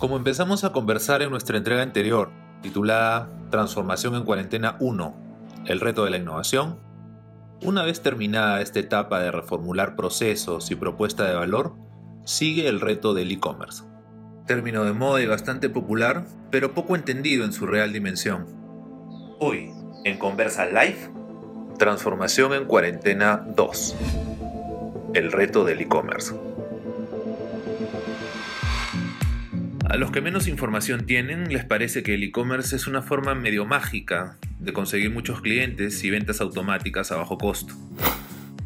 Como empezamos a conversar en nuestra entrega anterior, titulada Transformación en Cuarentena 1, el reto de la innovación, una vez terminada esta etapa de reformular procesos y propuesta de valor, sigue el reto del e-commerce. Término de moda y bastante popular, pero poco entendido en su real dimensión. Hoy, en Conversa Live, Transformación en Cuarentena 2, el reto del e-commerce. A los que menos información tienen les parece que el e-commerce es una forma medio mágica de conseguir muchos clientes y ventas automáticas a bajo costo.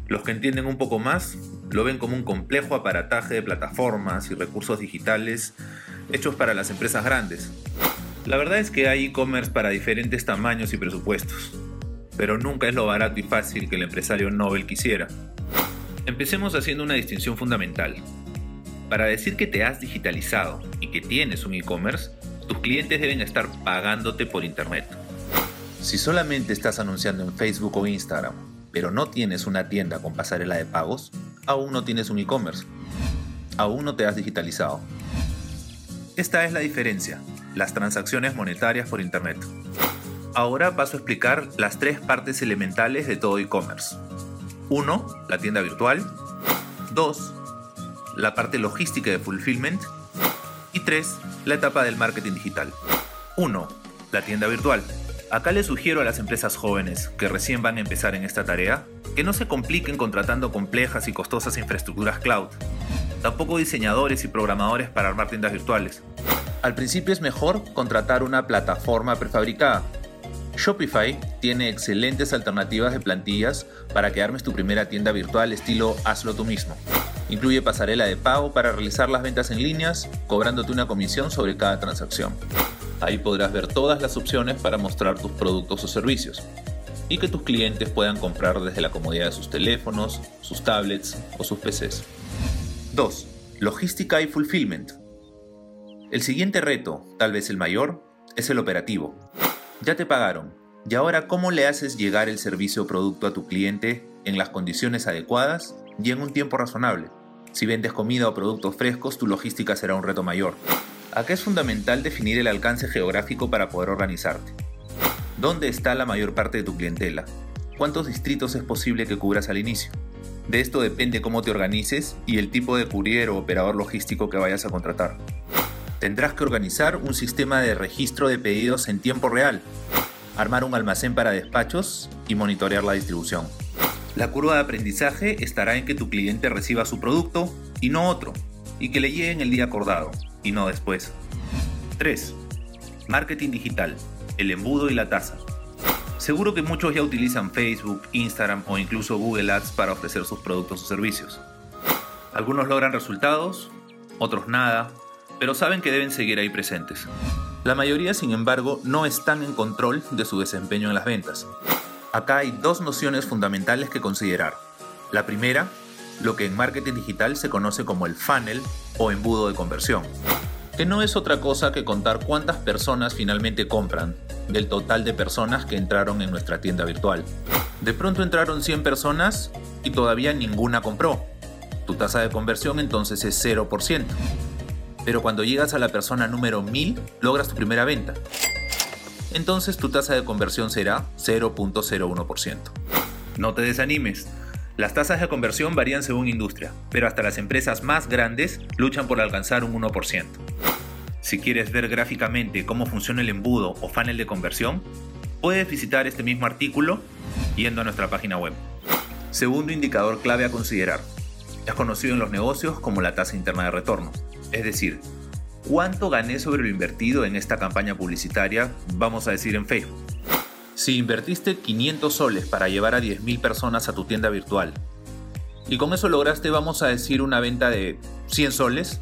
Los que entienden un poco más lo ven como un complejo aparataje de plataformas y recursos digitales hechos para las empresas grandes. La verdad es que hay e-commerce para diferentes tamaños y presupuestos, pero nunca es lo barato y fácil que el empresario Nobel quisiera. Empecemos haciendo una distinción fundamental. Para decir que te has digitalizado y que tienes un e-commerce, tus clientes deben estar pagándote por Internet. Si solamente estás anunciando en Facebook o Instagram, pero no tienes una tienda con pasarela de pagos, aún no tienes un e-commerce. Aún no te has digitalizado. Esta es la diferencia, las transacciones monetarias por Internet. Ahora paso a explicar las tres partes elementales de todo e-commerce. 1. La tienda virtual. 2 la parte logística de fulfillment y 3. La etapa del marketing digital. 1. La tienda virtual. Acá les sugiero a las empresas jóvenes que recién van a empezar en esta tarea que no se compliquen contratando complejas y costosas infraestructuras cloud. Tampoco diseñadores y programadores para armar tiendas virtuales. Al principio es mejor contratar una plataforma prefabricada. Shopify tiene excelentes alternativas de plantillas para que armes tu primera tienda virtual estilo hazlo tú mismo. Incluye pasarela de pago para realizar las ventas en líneas, cobrándote una comisión sobre cada transacción. Ahí podrás ver todas las opciones para mostrar tus productos o servicios y que tus clientes puedan comprar desde la comodidad de sus teléfonos, sus tablets o sus PCs. 2. Logística y fulfillment. El siguiente reto, tal vez el mayor, es el operativo. Ya te pagaron, y ahora cómo le haces llegar el servicio o producto a tu cliente en las condiciones adecuadas y en un tiempo razonable. Si vendes comida o productos frescos, tu logística será un reto mayor. Acá es fundamental definir el alcance geográfico para poder organizarte. ¿Dónde está la mayor parte de tu clientela? ¿Cuántos distritos es posible que cubras al inicio? De esto depende cómo te organices y el tipo de courier o operador logístico que vayas a contratar. Tendrás que organizar un sistema de registro de pedidos en tiempo real, armar un almacén para despachos y monitorear la distribución. La curva de aprendizaje estará en que tu cliente reciba su producto y no otro, y que le llegue en el día acordado y no después. 3. Marketing digital, el embudo y la tasa. Seguro que muchos ya utilizan Facebook, Instagram o incluso Google Ads para ofrecer sus productos o servicios. Algunos logran resultados, otros nada, pero saben que deben seguir ahí presentes. La mayoría, sin embargo, no están en control de su desempeño en las ventas. Acá hay dos nociones fundamentales que considerar. La primera, lo que en marketing digital se conoce como el funnel o embudo de conversión, que no es otra cosa que contar cuántas personas finalmente compran del total de personas que entraron en nuestra tienda virtual. De pronto entraron 100 personas y todavía ninguna compró. Tu tasa de conversión entonces es 0%. Pero cuando llegas a la persona número 1000, logras tu primera venta entonces tu tasa de conversión será 0.01%. No te desanimes. Las tasas de conversión varían según industria, pero hasta las empresas más grandes luchan por alcanzar un 1%. Si quieres ver gráficamente cómo funciona el embudo o funnel de conversión, puedes visitar este mismo artículo yendo a nuestra página web. Segundo indicador clave a considerar. Es conocido en los negocios como la tasa interna de retorno, es decir, ¿Cuánto gané sobre lo invertido en esta campaña publicitaria, vamos a decir en Facebook? Si invertiste 500 soles para llevar a 10.000 personas a tu tienda virtual y con eso lograste, vamos a decir, una venta de 100 soles,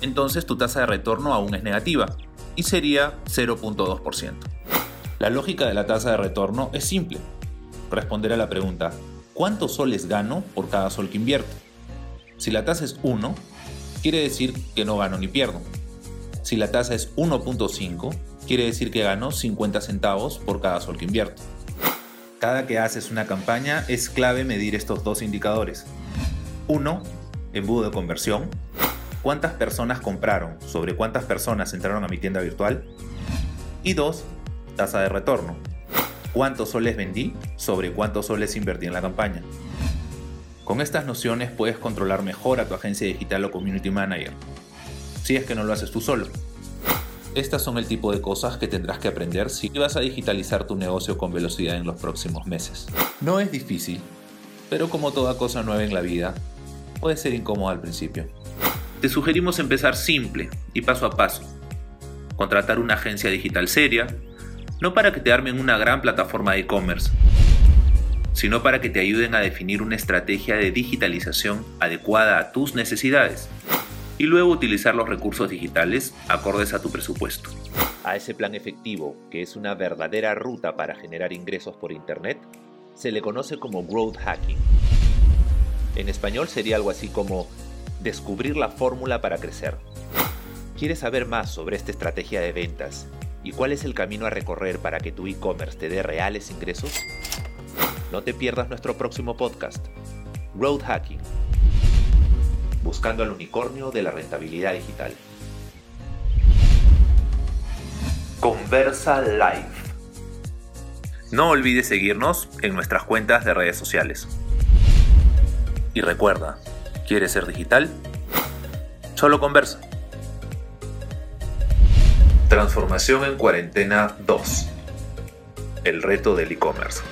entonces tu tasa de retorno aún es negativa y sería 0.2%. La lógica de la tasa de retorno es simple. Responder a la pregunta, ¿cuántos soles gano por cada sol que invierto? Si la tasa es 1, quiere decir que no gano ni pierdo. Si la tasa es 1.5, quiere decir que gano 50 centavos por cada sol que invierto. Cada que haces una campaña es clave medir estos dos indicadores. 1. Embudo de conversión. cuántas personas compraron sobre cuántas personas entraron a mi tienda virtual. Y 2. Tasa de retorno. Cuántos soles vendí sobre cuántos soles invertí en la campaña. Con estas nociones puedes controlar mejor a tu agencia digital o community manager, si es que no lo haces tú solo. Estas son el tipo de cosas que tendrás que aprender si vas a digitalizar tu negocio con velocidad en los próximos meses. No es difícil, pero como toda cosa nueva en la vida, puede ser incómodo al principio. Te sugerimos empezar simple y paso a paso. Contratar una agencia digital seria, no para que te armen una gran plataforma de e-commerce, sino para que te ayuden a definir una estrategia de digitalización adecuada a tus necesidades y luego utilizar los recursos digitales acordes a tu presupuesto. A ese plan efectivo, que es una verdadera ruta para generar ingresos por Internet, se le conoce como growth hacking. En español sería algo así como descubrir la fórmula para crecer. ¿Quieres saber más sobre esta estrategia de ventas y cuál es el camino a recorrer para que tu e-commerce te dé reales ingresos? No te pierdas nuestro próximo podcast, Road Hacking, buscando al unicornio de la rentabilidad digital. Conversa Live. No olvides seguirnos en nuestras cuentas de redes sociales. Y recuerda, ¿quieres ser digital? Solo conversa. Transformación en cuarentena 2. El reto del e-commerce.